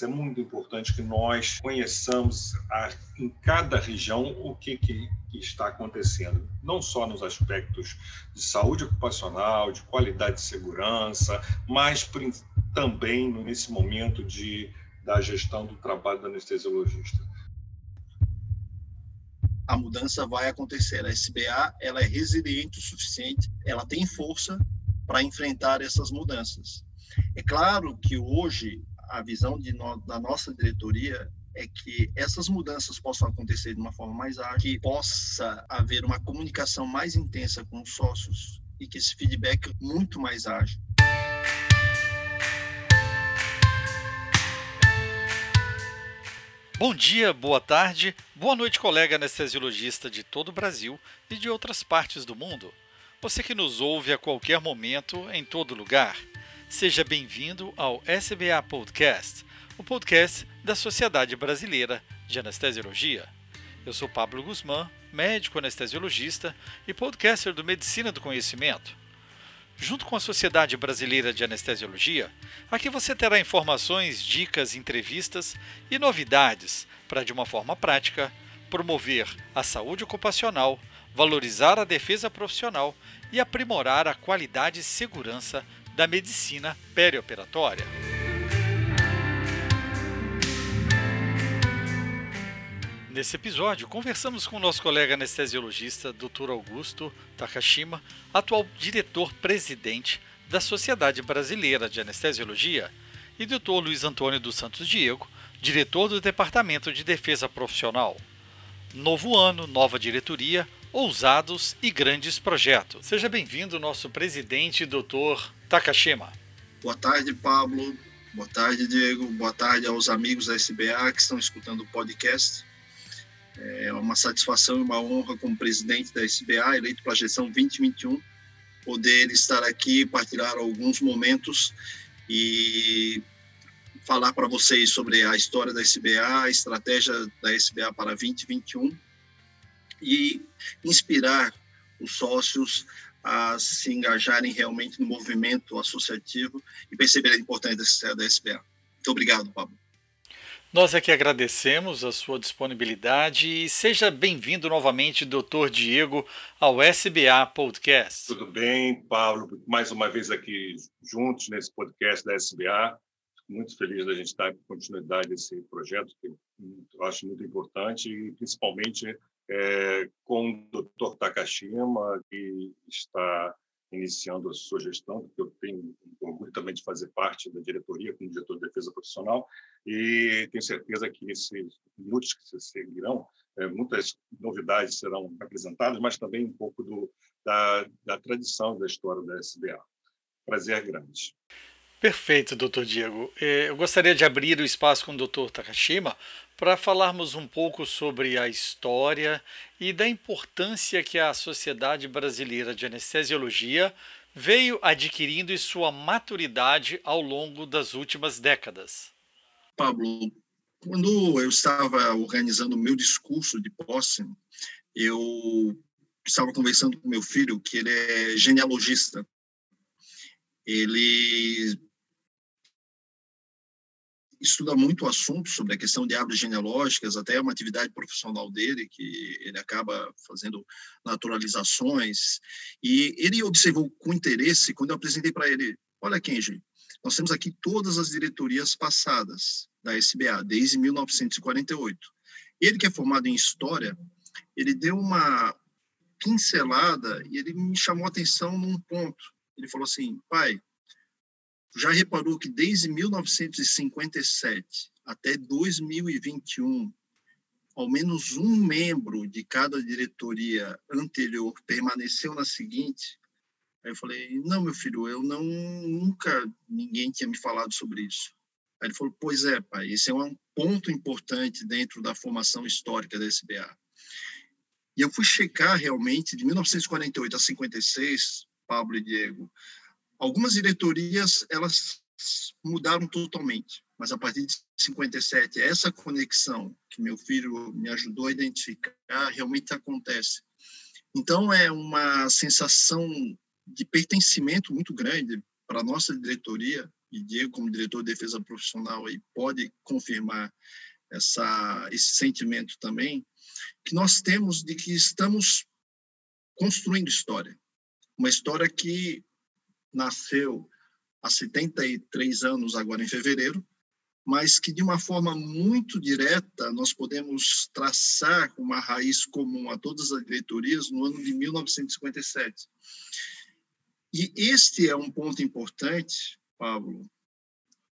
É muito importante que nós conheçamos a, em cada região o que, que, está acontecendo, não só nos aspectos de saúde ocupacional, de qualidade de segurança, mas também nesse momento de, da gestão do trabalho do anestesiologista. A mudança vai acontecer. A SBA ela é resiliente o suficiente, ela tem força para enfrentar essas mudanças. É claro que hoje a visão no, da nossa diretoria é que essas mudanças possam acontecer de uma forma mais ágil, que possa haver uma comunicação mais intensa com os sócios e que esse feedback muito mais ágil. Bom dia, boa tarde, boa noite, colega anestesiologista de todo o Brasil e de outras partes do mundo. Você que nos ouve a qualquer momento, em todo lugar. Seja bem-vindo ao SBA Podcast, o podcast da Sociedade Brasileira de Anestesiologia. Eu sou Pablo Guzmán, médico anestesiologista e podcaster do Medicina do Conhecimento. Junto com a Sociedade Brasileira de Anestesiologia, aqui você terá informações, dicas, entrevistas e novidades para, de uma forma prática, promover a saúde ocupacional, valorizar a defesa profissional e aprimorar a qualidade e segurança da medicina perioperatória. Nesse episódio, conversamos com o nosso colega anestesiologista, Dr. Augusto Takashima, atual diretor-presidente da Sociedade Brasileira de Anestesiologia, e Dr. Luiz Antônio dos Santos Diego, diretor do Departamento de Defesa Profissional. Novo ano, nova diretoria, ousados e grandes projetos. Seja bem-vindo, nosso presidente, doutor Takashima. Boa tarde, Pablo. Boa tarde, Diego. Boa tarde aos amigos da SBA que estão escutando o podcast. É uma satisfação e uma honra, como presidente da SBA, eleito para a gestão 2021, poder estar aqui, partilhar alguns momentos e falar para vocês sobre a história da SBA, a estratégia da SBA para 2021 e inspirar os sócios a se engajarem realmente no movimento associativo e perceber a importância da SBA. Muito obrigado, Pablo. Nós é que agradecemos a sua disponibilidade e seja bem-vindo novamente, Dr. Diego, ao SBA Podcast. Tudo bem, Paulo? Mais uma vez aqui juntos nesse podcast da SBA. Muito feliz da gente dar continuidade a esse projeto que eu acho muito importante e principalmente é, com o Dr. Takashima, que está iniciando a sua gestão, porque eu tenho orgulho também de fazer parte da diretoria como diretor de defesa profissional e tenho certeza que esses minutos que se seguirão, é, muitas novidades serão apresentadas, mas também um pouco do, da, da tradição da história da SBA. Prazer grande. Perfeito, doutor Diego. É, eu gostaria de abrir o espaço com o doutor Takashima para falarmos um pouco sobre a história e da importância que a Sociedade Brasileira de Anestesiologia veio adquirindo e sua maturidade ao longo das últimas décadas. Pablo, quando eu estava organizando o meu discurso de posse, eu estava conversando com meu filho, que ele é genealogista. Ele estuda muito o assunto sobre a questão de árvores genealógicas, até é uma atividade profissional dele, que ele acaba fazendo naturalizações. E ele observou com interesse, quando eu apresentei para ele: olha, Kenji, nós temos aqui todas as diretorias passadas da SBA, desde 1948. Ele, que é formado em História, ele deu uma pincelada e ele me chamou a atenção num ponto. Ele falou assim: pai, já reparou que desde 1957 até 2021, ao menos um membro de cada diretoria anterior permaneceu na seguinte? Aí eu falei: "Não, meu filho, eu não nunca ninguém tinha me falado sobre isso". Aí ele falou: "Pois é, pai, esse é um ponto importante dentro da formação histórica da SBA". E eu fui checar realmente de 1948 a 56, Pablo e Diego, Algumas diretorias elas mudaram totalmente, mas a partir de 57 essa conexão que meu filho me ajudou a identificar realmente acontece. Então é uma sensação de pertencimento muito grande para a nossa diretoria e Diego, como diretor de defesa profissional, aí, pode confirmar essa, esse sentimento também, que nós temos de que estamos construindo história. Uma história que nasceu há 73 anos, agora em fevereiro, mas que de uma forma muito direta nós podemos traçar uma raiz comum a todas as diretorias no ano de 1957. E este é um ponto importante, Pablo,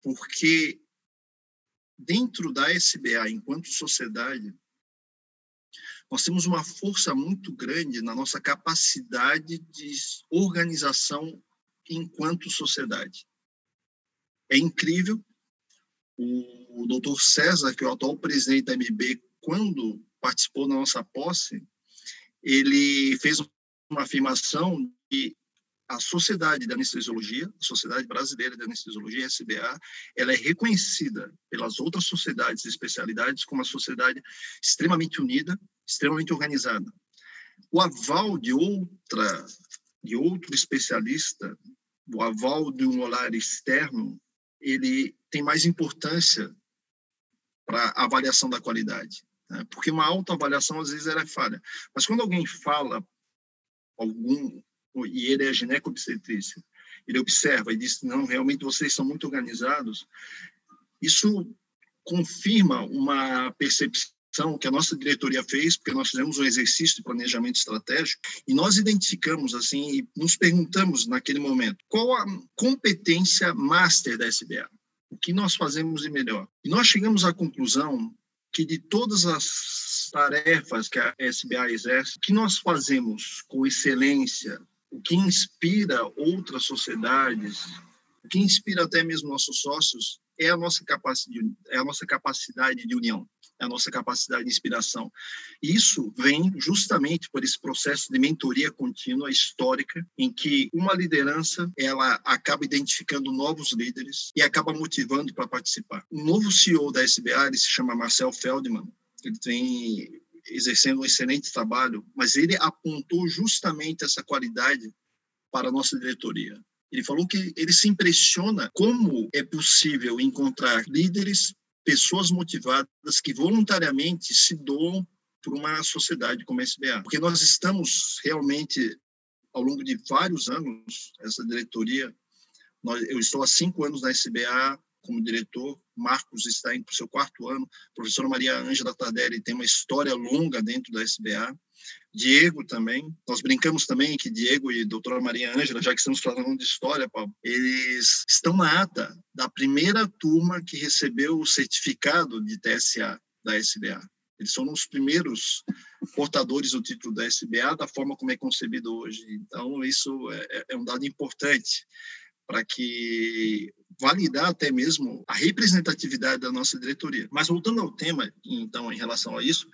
porque dentro da SBA, enquanto sociedade, nós temos uma força muito grande na nossa capacidade de organização enquanto sociedade. É incrível. O, doutor César, que é o atual presidente da MB, quando participou da nossa posse, ele fez uma afirmação de a Sociedade de Anestesiologia, a Sociedade Brasileira de Anestesiologia, SBA, ela é reconhecida pelas outras sociedades e especialidades como uma sociedade extremamente unida, extremamente organizada. O aval de outra de outro especialista, o aval de um olhar externo, ele tem mais importância para a avaliação da qualidade, né? porque uma autoavaliação às vezes ela é falha. Mas quando alguém fala algum e ele é gineco-obstetrícia, ele observa e diz, não, realmente vocês são muito organizados, isso confirma uma percepção que a nossa diretoria fez, porque nós fizemos um exercício de planejamento estratégico e nós identificamos assim e nos perguntamos naquele momento qual a competência master da SBA, o que nós fazemos de melhor. E nós chegamos à conclusão que de todas as tarefas que a SBA exerce, o que nós fazemos com excelência, o que inspira outras sociedades, o que inspira até mesmo nossos sócios é a nossa capacidade, é a nossa capacidade de união, é a nossa capacidade de inspiração. E isso vem justamente por esse processo de mentoria contínua histórica, em que uma liderança ela acaba identificando novos líderes e acaba motivando para participar. O novo CEO da SBA ele se chama Marcel Feldman. Ele tem exercendo um excelente trabalho, mas ele apontou justamente essa qualidade para a nossa diretoria. Ele falou que ele se impressiona como é possível encontrar líderes, pessoas motivadas que voluntariamente se doam por uma sociedade como a SBA. Porque nós estamos realmente, ao longo de vários anos, essa diretoria, nós, eu estou há cinco anos na SBA, como diretor, Marcos está o seu quarto ano, a professora Maria Ângela Tardelli tem uma história longa dentro da SBA, Diego também, nós brincamos também que Diego e doutora Maria Ângela, já que estamos falando de história, Paulo, eles estão na ata da primeira turma que recebeu o certificado de TSA da SBA. Eles são os primeiros portadores do título da SBA da forma como é concebido hoje. Então, isso é, é um dado importante para que validar até mesmo a representatividade da nossa diretoria. Mas voltando ao tema, então, em relação a isso,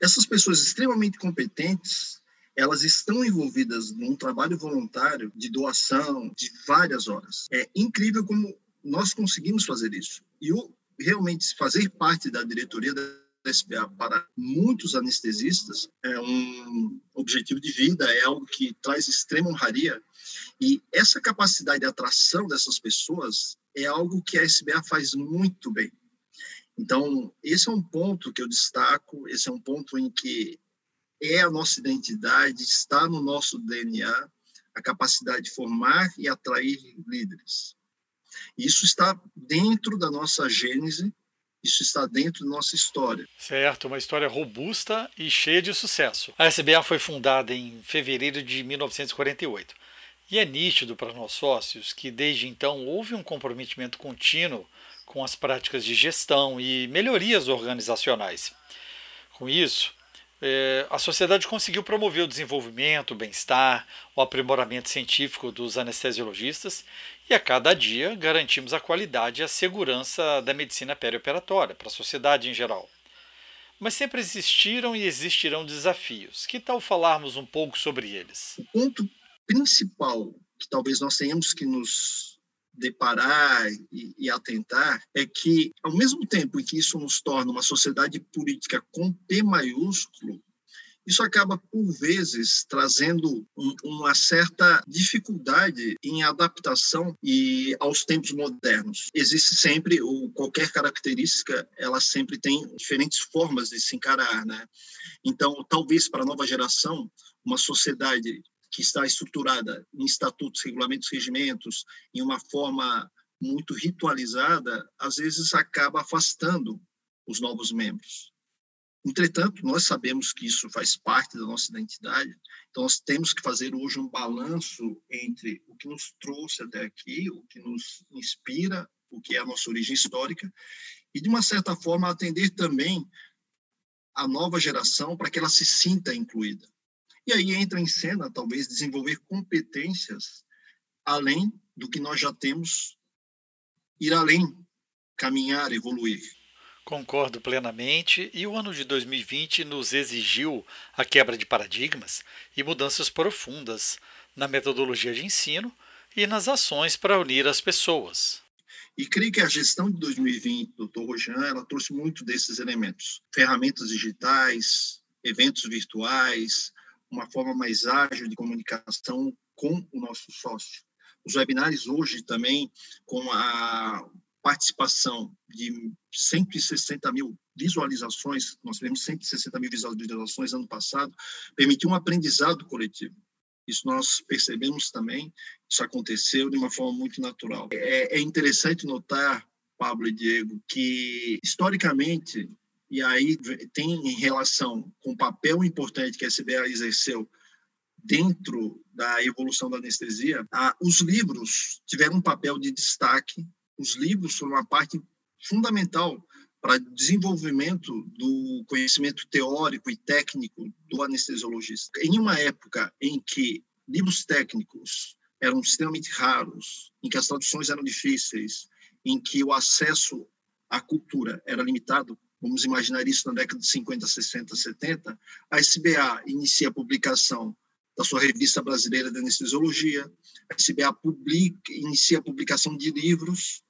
essas pessoas extremamente competentes, elas estão envolvidas num trabalho voluntário de doação de várias horas. É incrível como nós conseguimos fazer isso. E o, realmente fazer parte da diretoria da SBA para muitos anestesistas é um objetivo de vida, é algo que traz extrema honraria e essa capacidade de atração dessas pessoas é algo que a SBA faz muito bem. Então, esse é um ponto que eu destaco, esse é um ponto em que é a nossa identidade, está no nosso DNA, a capacidade de formar e atrair líderes. Isso está dentro da nossa gênese, isso está dentro da nossa história. Certo, uma história robusta e cheia de sucesso. A SBA foi fundada em fevereiro de 1948. E é nítido para nós sócios que desde então houve um comprometimento contínuo com as práticas de gestão e melhorias organizacionais. Com isso, é, a sociedade conseguiu promover o desenvolvimento, o bem-estar, o aprimoramento científico dos anestesiologistas e a cada dia garantimos a qualidade e a segurança da medicina perioperatória para a sociedade em geral. Mas sempre existiram e existirão desafios. Que tal falarmos um pouco sobre eles? O ponto principal que talvez nós tenhamos que nos deparar e, e, atentar é que, ao mesmo tempo em que isso nos torna uma sociedade política com P maiúsculo, isso acaba, por vezes, trazendo um, uma certa dificuldade em adaptação e aos tempos modernos. Existe sempre, ou qualquer característica, ela sempre tem diferentes formas de se encarar, né? Então, talvez para a nova geração, uma sociedade que está estruturada em estatutos, regulamentos, regimentos, em uma forma muito ritualizada, às vezes acaba afastando os novos membros. Entretanto, nós sabemos que isso faz parte da nossa identidade, então nós temos que fazer hoje um balanço entre o que nos trouxe até aqui, o que nos inspira, o que é a nossa origem histórica, e de uma certa forma atender também a nova geração para que ela se sinta incluída. E aí entra em cena, talvez, desenvolver competências além do que nós já temos, ir além, caminhar, evoluir. Concordo plenamente, e o ano de 2020 nos exigiu a quebra de paradigmas e mudanças profundas na metodologia de ensino e nas ações para unir as pessoas. E creio que a gestão de 2020, doutor Rojan, ela trouxe muito desses elementos. Ferramentas digitais, eventos virtuais, uma forma mais ágil de comunicação com o nosso sócio. Os webinários hoje também, com a participação de 160 mil visualizações, nós tivemos 160 mil visualizações ano passado, permitiu um aprendizado coletivo. Isso nós percebemos também, isso aconteceu de uma forma muito natural. É, é interessante notar, Pablo e Diego, que historicamente, e aí tem em relação com o papel importante que a SBA exerceu dentro da evolução da anestesia, os livros tiveram um papel de destaque os livros foram uma parte fundamental para desenvolvimento do conhecimento teórico e técnico do anestesiologista. Em uma época em que livros técnicos eram extremamente raros, em que as traduções eram difíceis, em que o acesso à cultura era limitado, vamos imaginar isso na década de 50, 60, 70, a SBA inicia a publicação da sua revista brasileira de anestesiologia, a SBA publica, inicia a publicação de livros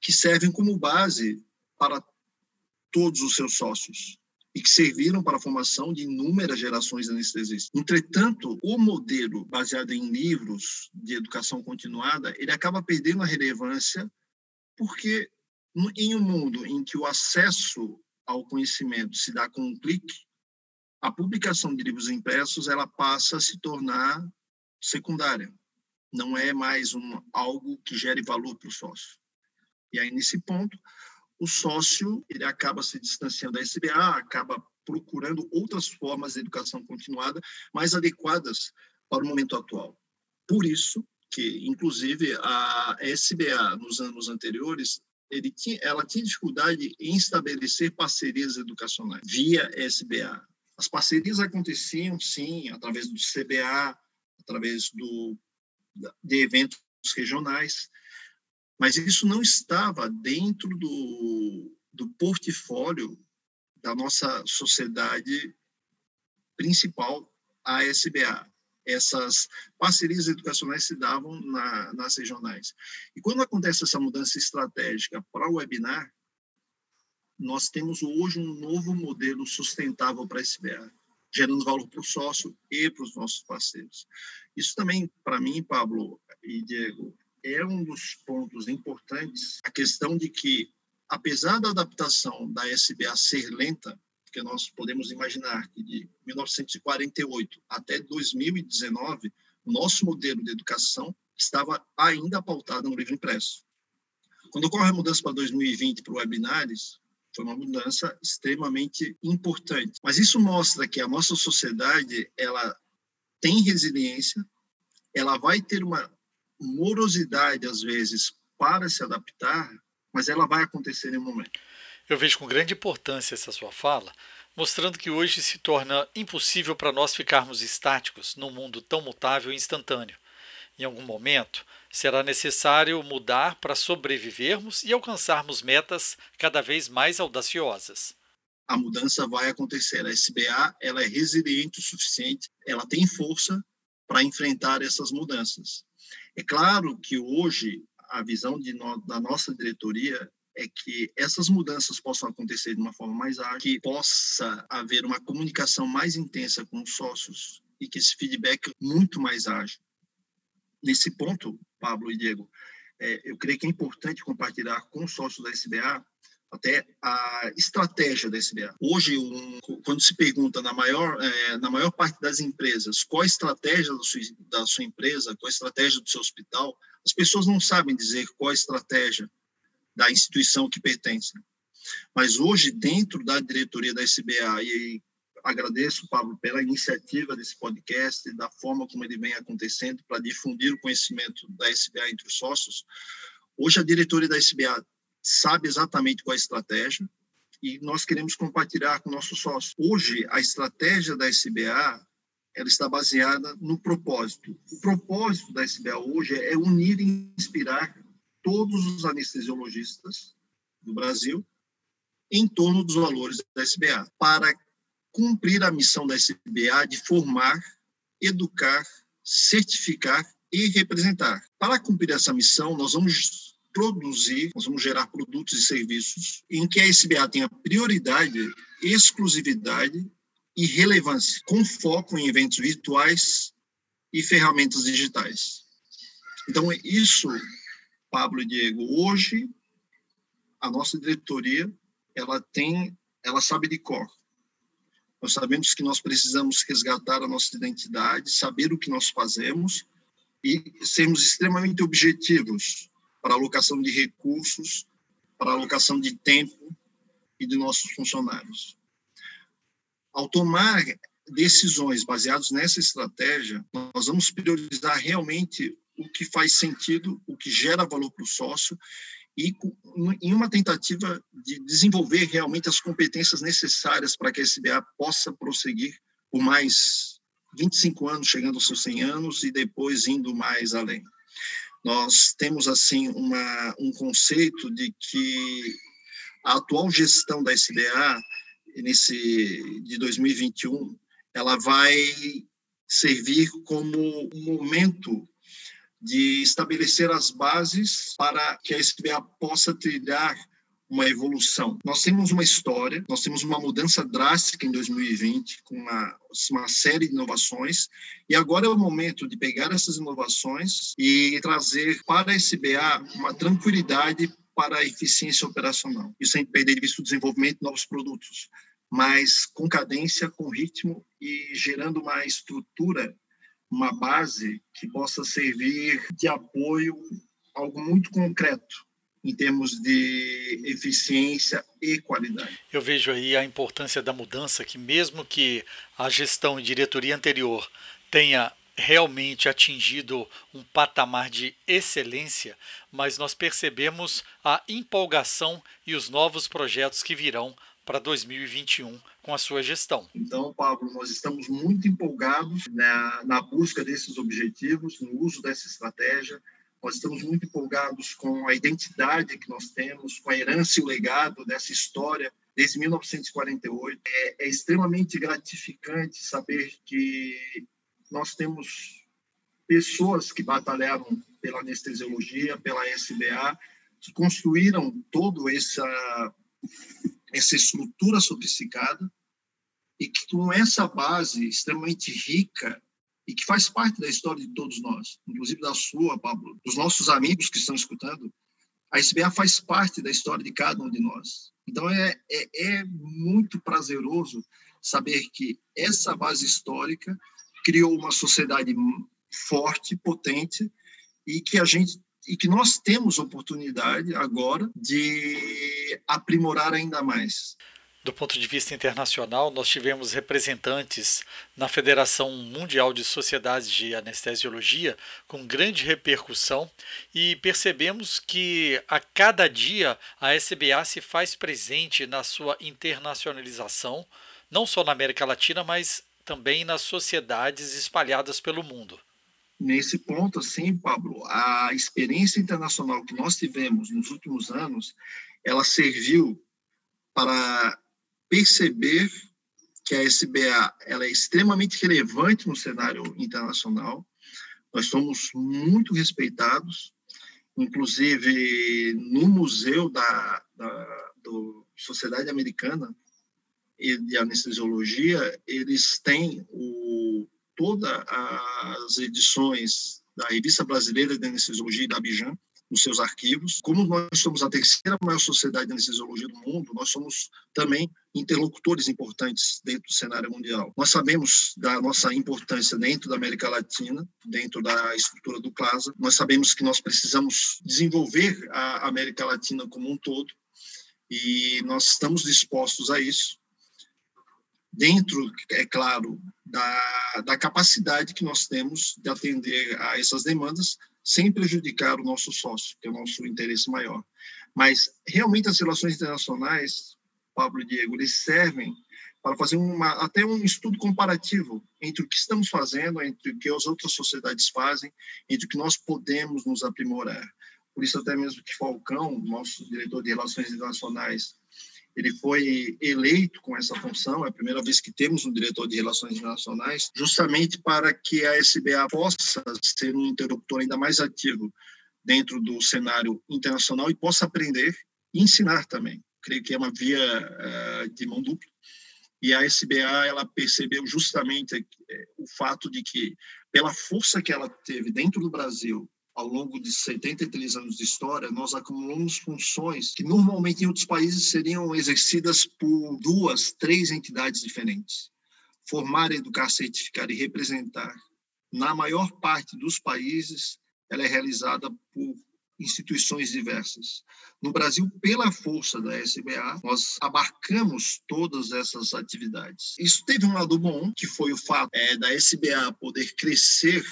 que servem como base para todos os seus sócios e que serviram para a formação de inúmeras gerações de anestesistas. Entretanto, o modelo baseado em livros de educação continuada, ele acaba perdendo a relevância porque em um mundo em que o acesso ao conhecimento se dá com um clique, a publicação de livros impressos ela passa a se tornar secundária. Não é mais um, algo que gere valor para o sócio. E aí, nesse ponto, o sócio ele acaba se distanciando da SBA, acaba procurando outras formas de educação continuada mais adequadas para o momento atual. Por isso que, inclusive, a SBA, nos anos anteriores, ele tinha, ela tinha dificuldade em estabelecer parcerias educacionais via SBA. As parcerias aconteciam, sim, através do CBA, através do, de eventos regionais, mas isso não estava dentro do, do portfólio da nossa sociedade principal, a SBA. Essas parcerias educacionais se davam na, nas regionais. E quando acontece essa mudança estratégica para o webinar, nós temos hoje um novo modelo sustentável para a SBA, gerando valor para o sócio e para os nossos parceiros. Isso também, para mim, Pablo e Diego, é um dos pontos importantes a questão de que, apesar da adaptação da SBA ser lenta, porque nós podemos imaginar que de 1948 até 2019, o nosso modelo de educação estava ainda pautado no livro impresso. Quando ocorre a mudança para 2020 para o webinários, foi uma mudança extremamente importante. Mas isso mostra que a nossa sociedade ela tem resiliência, ela vai ter uma morosidade, às vezes, para se adaptar, mas ela vai acontecer em um momento. Eu vejo com grande importância essa sua fala, mostrando que hoje se torna impossível para nós ficarmos estáticos num mundo tão mutável e instantâneo. Em algum momento, será necessário mudar para sobrevivermos e alcançarmos metas cada vez mais audaciosas. A mudança vai acontecer. A SBA ela é resiliente o suficiente, ela tem força para enfrentar essas mudanças. É claro que hoje a visão no, da nossa diretoria é que essas mudanças possam acontecer de uma forma mais ágil, que possa haver uma comunicação mais intensa com os sócios e que esse feedback muito mais ágil. Nesse ponto, Pablo e Diego, é, eu creio que é importante compartilhar com os sócios da SBA até a estratégia da SBA. Hoje, um, quando se pergunta na maior, é, na maior parte das empresas qual a estratégia da sua, da sua empresa, qual a estratégia do seu hospital, as pessoas não sabem dizer qual a estratégia da instituição que pertencem. Mas hoje, dentro da diretoria da SBA, e agradeço, Pablo, pela iniciativa desse podcast, da forma como ele vem acontecendo, para difundir o conhecimento da SBA entre os sócios, hoje a diretoria da SBA sabe exatamente qual é a estratégia e nós queremos compartilhar com nossos sócios. Hoje, a estratégia da SBA ela está baseada no propósito. O propósito da SBA hoje é unir e inspirar todos os anestesiologistas do Brasil em torno dos valores da SBA, para cumprir a missão da SBA de formar, educar, certificar e representar. Para cumprir essa missão, nós vamos produzir, nós vamos gerar produtos e serviços em que a SBA tenha prioridade, exclusividade e relevância, com foco em eventos virtuais e ferramentas digitais. Então, isso Pablo e Diego, hoje a nossa diretoria ela tem, ela sabe de cor. Nós sabemos que nós precisamos resgatar a nossa identidade, saber o que nós fazemos e sermos extremamente objetivos para a alocação de recursos, para a alocação de tempo e de nossos funcionários. Ao tomar decisões baseadas nessa estratégia, nós vamos priorizar realmente o que faz sentido, o que gera valor para o sócio e em uma tentativa de desenvolver realmente as competências necessárias para que a SBA possa prosseguir por mais 25 anos, chegando aos seus 100 anos e depois indo mais além. Nós temos assim uma, um conceito de que a atual gestão da SBA nesse de 2021 ela vai servir como um momento de estabelecer as bases para que a SBA possa trilhar uma evolução. Nós temos uma história, nós temos uma mudança drástica em 2020, com uma, uma série de inovações, e agora é o momento de pegar essas inovações e trazer para a SBA uma tranquilidade para a eficiência operacional. Isso sem perder de vista o desenvolvimento de novos produtos, mas com cadência, com ritmo e gerando uma estrutura uma base que possa servir de apoio, algo muito concreto em termos de eficiência e qualidade. Eu vejo aí a importância da mudança, que mesmo que a gestão e diretoria anterior tenha realmente atingido um patamar de excelência, mas nós percebemos a empolgação e os novos projetos que virão para 2021 com a sua gestão. Então, Pablo, nós estamos muito empolgados na, na busca desses objetivos, no uso dessa estratégia. Nós estamos muito empolgados com a identidade que nós temos, com a herança e o legado dessa história desde 1948. É, é extremamente gratificante saber que nós temos pessoas que batalharam pela anestesiologia, pela SBA, que construíram todo essa essa estrutura sofisticada e que com essa base extremamente rica e que faz parte da história de todos nós, inclusive da sua, Pablo, dos nossos amigos que estão escutando, a SBA faz parte da história de cada um de nós. Então é, é, é muito prazeroso saber que essa base histórica criou uma sociedade forte, potente e que a gente e que nós temos oportunidade agora de aprimorar ainda mais. Do ponto de vista internacional, nós tivemos representantes na Federação Mundial de Sociedades de Anestesiologia com grande repercussão e percebemos que a cada dia a SBA se faz presente na sua internacionalização, não só na América Latina, mas também nas sociedades espalhadas pelo mundo nesse ponto, assim, Pablo, a experiência internacional que nós tivemos nos últimos anos, ela serviu para perceber que a SBA ela é extremamente relevante no cenário internacional. Nós somos muito respeitados Inclusive, no Museu da, da do Sociedade Americana de Anestesiologia, eles têm o, todas as edições da Revista Brasileira de Anestesiologia da Abidjan, nos seus arquivos. Como nós somos a terceira maior sociedade de anestesiologia do mundo, nós somos também interlocutores importantes dentro do cenário mundial. Nós sabemos da nossa importância dentro da América Latina, dentro da estrutura do CLASA. Nós sabemos que nós precisamos desenvolver a América Latina como um todo e nós estamos dispostos a isso. Dentro, é claro, da, da capacidade que nós temos de atender a essas demandas, sem prejudicar o nosso sócio, que é o nosso interesse maior. Mas realmente as relações internacionais, Pablo e Diego, eles servem para fazer uma, até um estudo comparativo entre o que estamos fazendo, entre o que as outras sociedades fazem, entre o que nós podemos nos aprimorar. Por isso até mesmo que Falcão, nosso diretor de Relações Internacionais, ele foi eleito com essa função, é a primeira vez que temos um diretor de relações internacionais, justamente para que a SBA possa ser um interlocutor ainda mais ativo dentro do cenário internacional e possa aprender e ensinar também. Creio que é uma via uh, de mão dupla. E a SBA ela percebeu justamente uh, o fato de que, pela força que ela teve dentro do Brasil ao longo de 73 anos de história, nós acumulamos funções que normalmente em outros países seriam exercidas por duas, três entidades diferentes. Formar, educar, certificar e representar, na maior parte dos países, ela é realizada por instituições diversas. No Brasil, pela força da SBA, nós abarcamos todas essas atividades. Isso teve um lado bom, que foi o fato é, da SBA poder crescer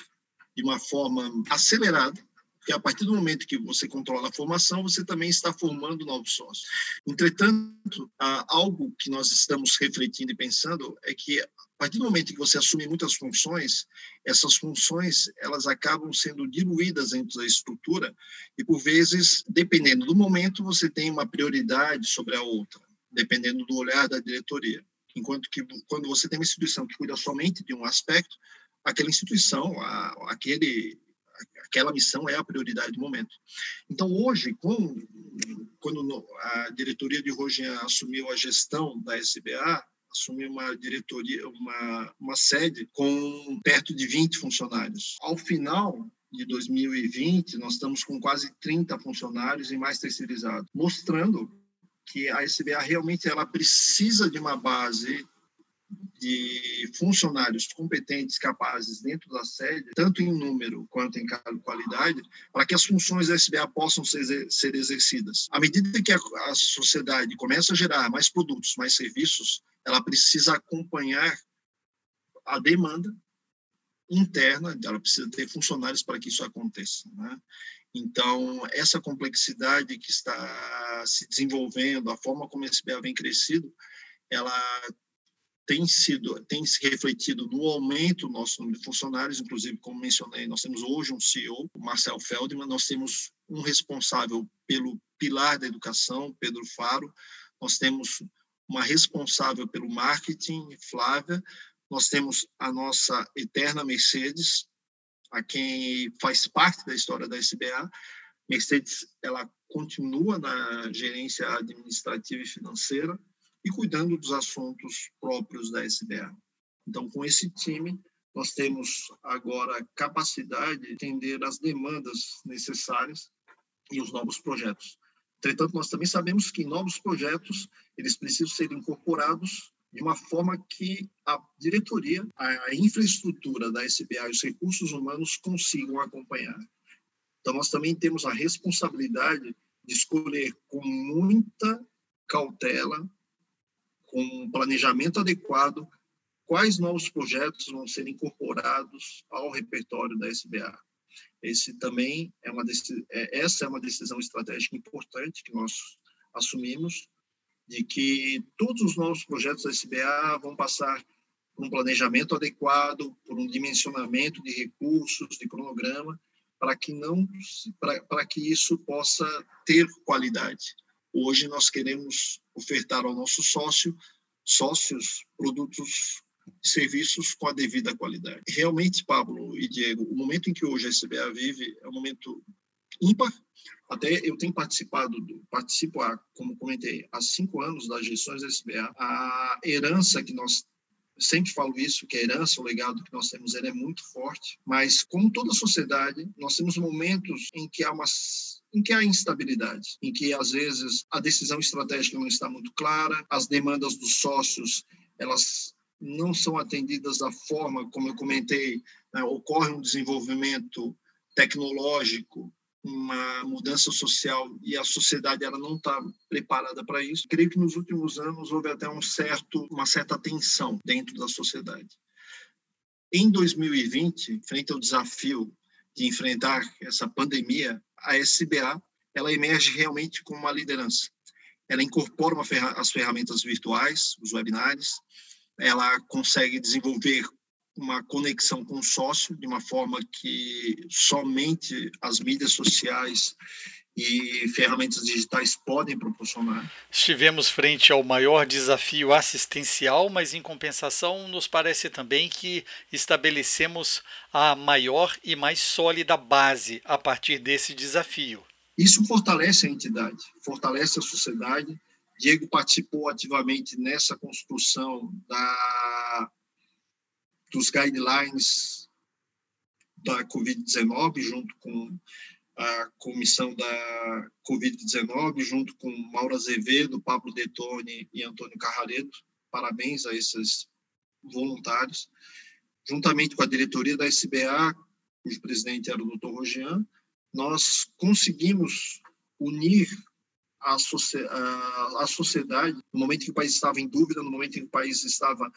de uma forma acelerada, porque a partir do momento que você controla a formação, você também está formando novos sócios. Entretanto, algo que nós estamos refletindo e pensando é que a partir do momento que você assume muitas funções, essas funções elas acabam sendo diluídas dentro da estrutura e por vezes, dependendo do momento, você tem uma prioridade sobre a outra, dependendo do olhar da diretoria. Enquanto que quando você tem uma instituição que cuida somente de um aspecto, aquela instituição, a, aquele, aquela missão é a prioridade do momento. Então, hoje, com, quando a diretoria de Rogian assumiu a gestão da SBA, assumiu uma diretoria, uma, uma sede com perto de 20 funcionários. Ao final de 2020, nós estamos com quase 30 funcionários e mais terceirizados, mostrando que a SBA realmente ela precisa de uma base de funcionários competentes, capazes dentro da sede, tanto em número quanto em qualidade, para que as funções da SBA possam ser, exercidas. À medida que a, sociedade começa a gerar mais produtos, mais serviços, ela precisa acompanhar a demanda interna, ela precisa ter funcionários para que isso aconteça. Né? Então, essa complexidade que está se desenvolvendo, a forma como a SBA vem crescido, ela tem sido tem se refletido no aumento do nosso número de funcionários, inclusive como mencionei, nós temos hoje um CEO, Marcel Feldman, nós temos um responsável pelo pilar da educação, Pedro Faro, nós temos uma responsável pelo marketing, Flávia, nós temos a nossa eterna Mercedes, a quem faz parte da história da SBA. Mercedes, ela continua na gerência administrativa e financeira, e cuidando dos assuntos próprios da SBA. Então, com esse time, nós temos agora capacidade de atender as demandas necessárias e os novos projetos. Entretanto, nós também sabemos que novos projetos eles precisam ser incorporados de uma forma que a diretoria, a infraestrutura da SBA e os recursos humanos consigam acompanhar. Então, nós também temos a responsabilidade de escolher com muita cautela com um planejamento adequado, quais novos projetos vão ser incorporados ao repertório da SBA. Esse também é uma é, essa é uma decisão estratégica importante que nós assumimos de que todos os novos projetos da SBA vão passar por um planejamento adequado, por um dimensionamento de recursos, de cronograma, para que não para, para que isso possa ter qualidade. Hoje nós queremos ofertar ao nosso sócio sócios produtos e serviços com a devida qualidade. Realmente, Pablo e Diego, o momento em que hoje a SBA vive é um momento ímpar. Até eu tenho participado, participo, há, como comentei, há cinco anos das gestões da SBA. A herança que nós sempre falo isso, que a herança, o legado que nós temos, ele é muito forte, mas como toda sociedade, nós temos momentos em que há uma em que há instabilidade, em que às vezes a decisão estratégica não está muito clara, as demandas dos sócios, elas não são atendidas da forma como eu comentei, né, ocorre um desenvolvimento tecnológico uma mudança social e a sociedade ela não está preparada para isso. Creio que nos últimos anos houve até um certo, uma certa tensão dentro da sociedade. Em 2020, frente ao desafio de enfrentar essa pandemia, a SBA ela emerge realmente como uma liderança. Ela incorpora ferra as ferramentas virtuais, os webinários, ela consegue desenvolver uma conexão com o sócio de uma forma que somente as mídias sociais e ferramentas digitais podem proporcionar. Estivemos frente ao maior desafio assistencial, mas em compensação, nos parece também que estabelecemos a maior e mais sólida base a partir desse desafio. Isso fortalece a entidade, fortalece a sociedade. Diego participou ativamente nessa construção da dos guidelines da Covid-19, junto com a comissão da Covid-19, junto com Mauro Azevedo, Pablo Detone e Antônio Carrareto. Parabéns a esses voluntários. Juntamente com a diretoria da SBA, cujo presidente era o Dr. Rogian, nós conseguimos unir a, a, a sociedade no momento em que o país estava em dúvida, no momento em que o país estava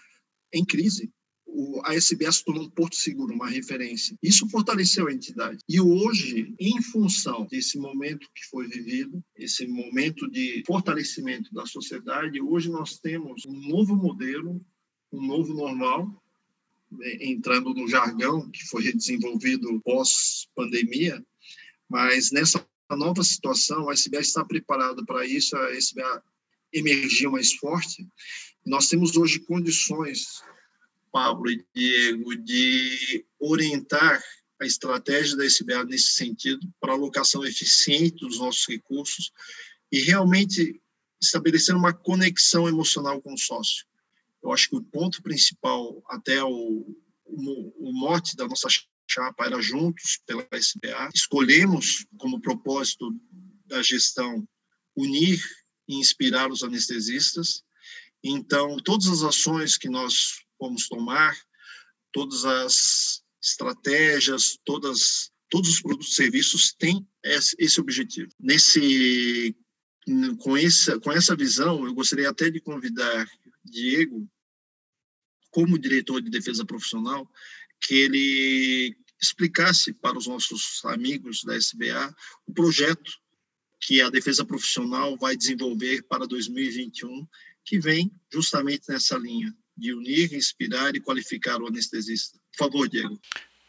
em crise, o, a SBS tornou um porto seguro, uma referência. Isso fortaleceu a entidade. E hoje, em função desse momento que foi vivido, esse momento de fortalecimento da sociedade, hoje nós temos um novo modelo, um novo normal, né, entrando no jargão que foi desenvolvido pós-pandemia, mas nessa nova situação, a SBA está preparada para isso, a SBA emergiu mais forte. Nós temos hoje condições Pablo e Diego, de orientar a estratégia da SBA nesse sentido, para alocação eficiente dos nossos recursos e realmente estabelecer uma conexão emocional com o sócio. Eu acho que o ponto principal, até o, o, o mote da nossa chapa era juntos pela SBA. Escolhemos como propósito da gestão unir e inspirar os anestesistas. Então, todas as ações que nós vamos tomar, todas as estratégias, todas, todos os produtos e serviços têm esse objetivo. Nesse, com, essa, com essa visão, eu gostaria até de convidar Diego, como diretor de defesa profissional, que ele explicasse para os nossos amigos da SBA o projeto que a defesa profissional vai desenvolver para 2021, que vem justamente nessa linha de unir, inspirar e qualificar o anestesista. Por favor, Diego.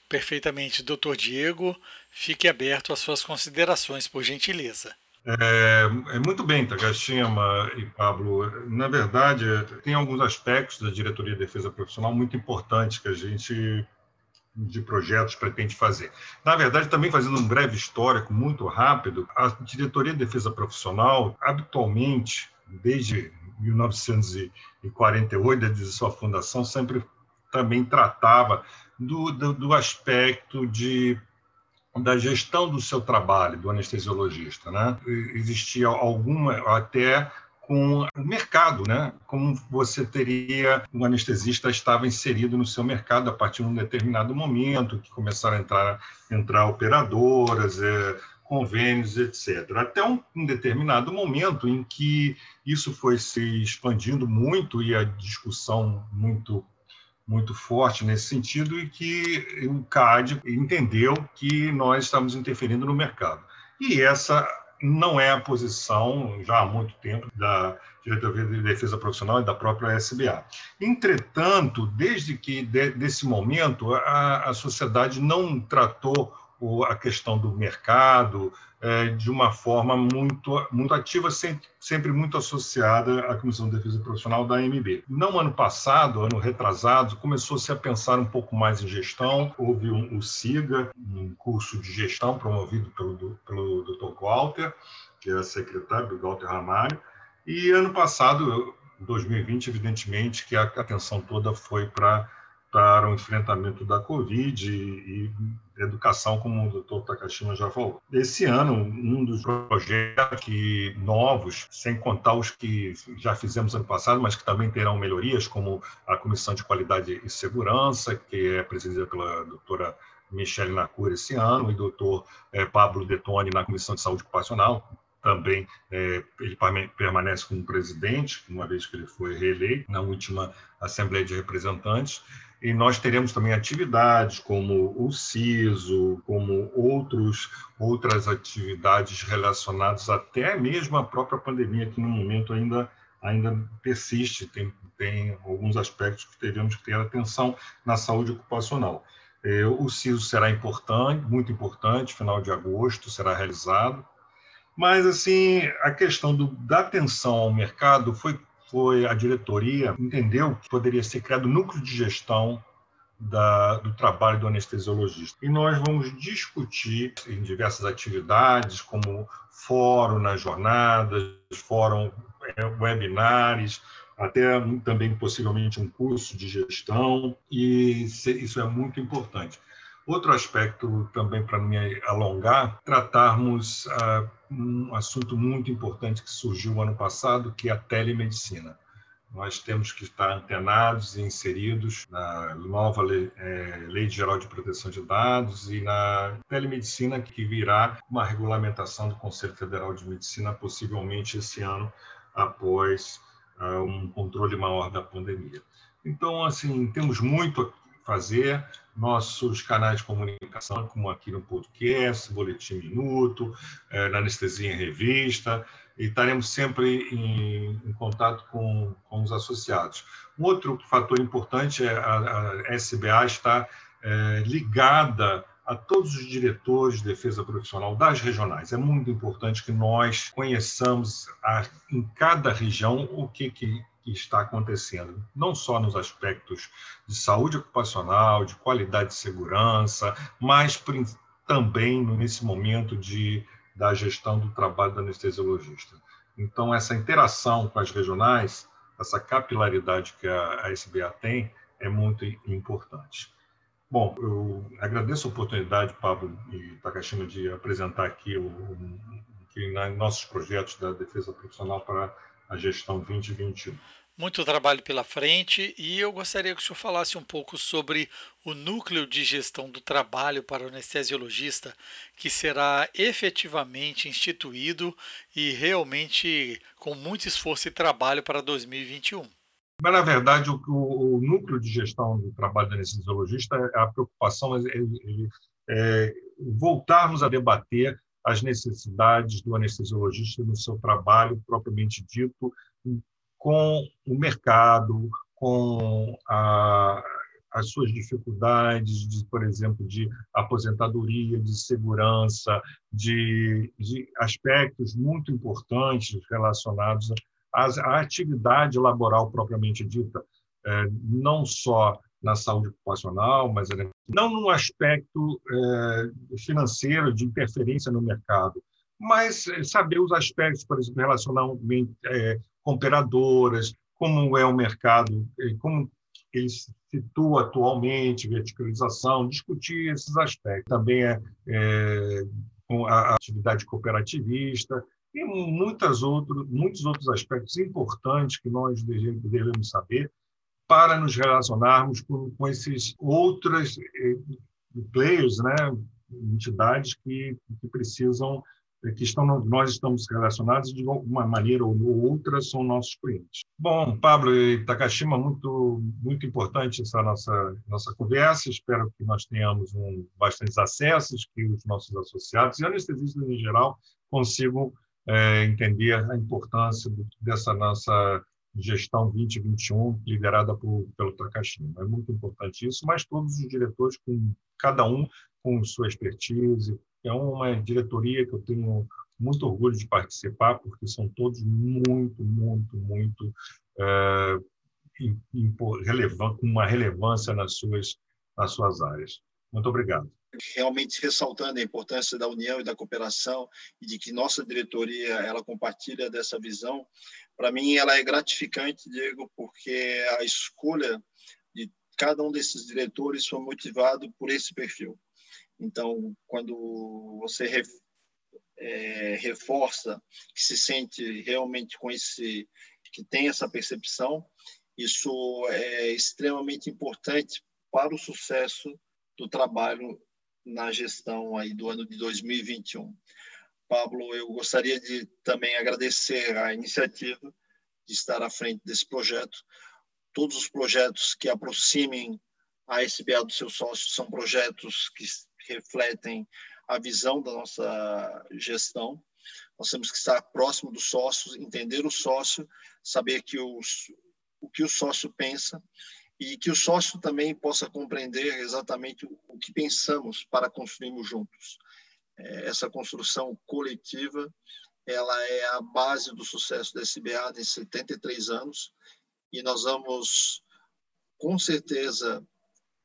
Perfeitamente, doutor Diego. Fique aberto às suas considerações, por gentileza. É, é, muito bem, Tagashima e Pablo. Na verdade, tem alguns aspectos da diretoria de defesa profissional muito importantes que a gente de projetos pretende fazer. Na verdade, também fazendo um breve histórico muito rápido, a diretoria de defesa profissional habitualmente, desde 1948, desde sua fundação, sempre também tratava do, do, do aspecto de da gestão do seu trabalho, do anestesiologista. Né? Existia alguma, até com o mercado, né? Como você teria um anestesista estava inserido no seu mercado a partir de um determinado momento, que começaram a entrar, entrar operadoras, é, convênios, etc. Até um, um, determinado momento em que isso foi se expandindo muito e a discussão muito muito forte nesse sentido e que o CAD entendeu que nós estamos interferindo no mercado. E essa não é a posição, já há muito tempo, da Diretoria de Defesa Profissional e da própria SBA. Entretanto, desde que de, desse momento, a, a sociedade não tratou a questão do mercado é, de uma forma muito, muito ativa, sempre, sempre muito associada à Comissão de Defesa Profissional da AMB. No ano passado, ano retrasado, começou-se a pensar um pouco mais em gestão. Houve um, o SIGA, um curso de gestão promovido pelo, pelo Dr. Walter, que era secretário do Walter Ramalho. E ano passado, 2020, evidentemente, que a atenção toda foi para para o enfrentamento da Covid e, e educação, como o doutor Takashima já falou. Esse ano, um dos projetos que, novos, sem contar os que já fizemos ano passado, mas que também terão melhorias, como a Comissão de Qualidade e Segurança, que é presidida pela doutora Michele Nacura esse ano, e doutor é, Pablo Detone na Comissão de Saúde Ocupacional, também é, ele permanece como presidente, uma vez que ele foi reeleito na última Assembleia de Representantes. E nós teremos também atividades como o CISO, como outros, outras atividades relacionadas até mesmo à própria pandemia, que no momento ainda, ainda persiste, tem, tem alguns aspectos que teremos que ter atenção na saúde ocupacional. É, o CISO será importante, muito importante, final de agosto será realizado, mas assim a questão do, da atenção ao mercado foi foi a diretoria entendeu que poderia ser criado núcleo de gestão da, do trabalho do anestesiologista. E nós vamos discutir em diversas atividades, como fórum nas jornadas, fórum é, webinars, até também possivelmente um curso de gestão, e isso é muito importante. Outro aspecto também para me alongar, tratarmos uh, um assunto muito importante que surgiu ano passado, que é a telemedicina. Nós temos que estar antenados e inseridos na nova lei, é, lei Geral de Proteção de Dados e na telemedicina, que virá uma regulamentação do Conselho Federal de Medicina, possivelmente esse ano, após uh, um controle maior da pandemia. Então, assim, temos muito fazer. Nossos canais de comunicação, como aqui no podcast, Boletim Minuto, é, na Anestesia em Revista, e estaremos sempre em, em contato com, com, os associados. Um outro fator importante é a, a SBA está é, ligada a todos os diretores de defesa profissional das regionais. É muito importante que nós conheçamos a, em cada região o que, que está acontecendo, não só nos aspectos de saúde ocupacional, de qualidade de segurança, mas também nesse momento de da gestão do trabalho do anestesiologista. Então, essa interação com as regionais, essa capilaridade que a SBA tem, é muito importante. Bom, eu agradeço a oportunidade, Pablo e Takashima, de apresentar aqui o, o, que nossos projetos da defesa profissional para a gestão 2021 muito trabalho pela frente e eu gostaria que o senhor falasse um pouco sobre o núcleo de gestão do trabalho para o anestesiologista, que será efetivamente instituído e realmente com muito esforço e trabalho para 2021. Mas, na verdade, o, o, núcleo de gestão do trabalho do anestesiologista, a preocupação é, é, é voltarmos a debater as necessidades do anestesiologista no seu trabalho propriamente dito, com o mercado, com a, as suas dificuldades, de, por exemplo, de aposentadoria, de segurança, de, de aspectos muito importantes relacionados à, à, atividade laboral propriamente dita, é, não só na saúde ocupacional, mas não no aspecto é, financeiro de interferência no mercado, mas saber os aspectos, por exemplo, relacionalmente é, com operadoras, como é o mercado, como ele se situa atualmente, verticalização, discutir esses aspectos. Também é, é a atividade cooperativista e muitas outros, muitos outros aspectos importantes que nós devemos saber para nos relacionarmos com, com esses outros eh, players, né, entidades que, que precisam é que estão, nós estamos relacionados de uma maneira ou outra, são nossos clientes. Bom, Pablo e Takashima, muito, muito importante essa nossa, nossa conversa. Espero que nós tenhamos um, bastantes acessos, que os nossos associados e anestesistas em geral consigam é, entender a importância dessa nossa gestão 2021, liderada por, pelo Takashima. É muito importante isso, mas todos os diretores, com cada um com sua expertise. É uma diretoria que eu tenho muito orgulho de participar, porque são todos muito, muito, muito é, com uma relevância nas suas, nas suas áreas. Muito obrigado. Realmente ressaltando a importância da união e da cooperação e de que nossa diretoria ela compartilha dessa visão. Para mim, ela é gratificante, Diego, porque a escolha de cada um desses diretores foi motivado por esse perfil. Então, quando você é, reforça que se sente realmente com esse que tem essa percepção, isso é extremamente importante para o sucesso do trabalho na gestão aí do ano de 2021. Pablo, eu gostaria de também agradecer a iniciativa de estar à frente desse projeto. Todos os projetos que aproximem a SBA dos seus sócios são projetos que refletem a visão da nossa gestão. Nós temos que estar próximo dos sócios, entender o sócio, saber que os, o que o sócio pensa e que o sócio também possa compreender exatamente o que pensamos para construirmos juntos. É, essa construção coletiva, ela é a base do sucesso da SBA em 73 anos e nós vamos, com certeza,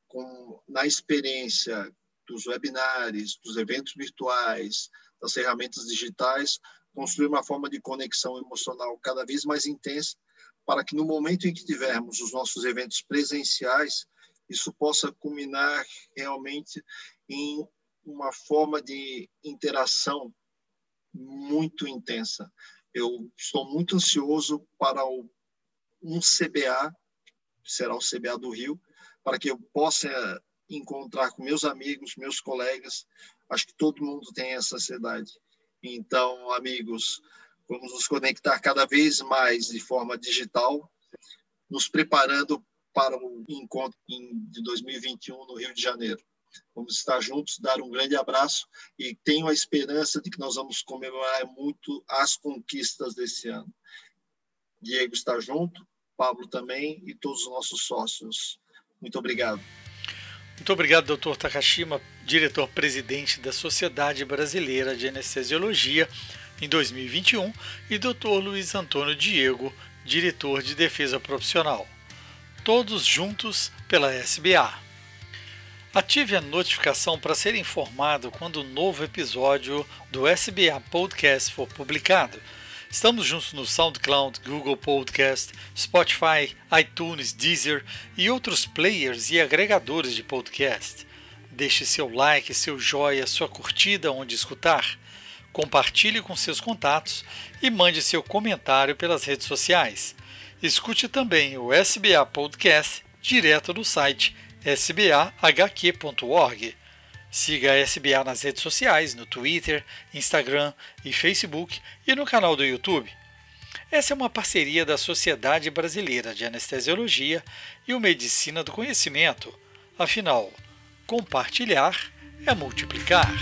com, na experiência dos webinários, dos eventos virtuais, das ferramentas digitais, construir uma forma de conexão emocional cada vez mais intensa para que no momento em que tivermos os nossos eventos presenciais, isso possa culminar realmente em uma forma de interação muito intensa. Eu estou muito ansioso para o, um CBA, será o CBA do Rio, para que eu possa encontrar com meus amigos, meus colegas. Acho que todo mundo tem essa ansiedade. Então, amigos, Vamos nos conectar cada vez mais de forma digital, nos preparando para o encontro de 2021 no Rio de Janeiro. Vamos estar juntos, dar um grande abraço e tenho a esperança de que nós vamos comemorar muito as conquistas desse ano. Diego está junto, Pablo também e todos os nossos sócios. Muito obrigado. Muito obrigado, doutor Takashima, diretor-presidente da Sociedade Brasileira de Anestesiologia em 2021, e Dr. Luiz Antônio Diego, diretor de defesa profissional. Todos juntos pela SBA. Ative a notificação para ser informado quando o novo episódio do SBA Podcast for publicado. Estamos juntos no SoundCloud, Google Podcast, Spotify, iTunes, Deezer e outros players e agregadores de podcast. Deixe seu like, seu joia, sua curtida onde escutar compartilhe com seus contatos e mande seu comentário pelas redes sociais. Escute também o SBA Podcast direto do site sbahq.org. Siga a SBA nas redes sociais, no Twitter, Instagram e Facebook e no canal do YouTube. Essa é uma parceria da Sociedade Brasileira de Anestesiologia e o Medicina do Conhecimento. Afinal, compartilhar é multiplicar.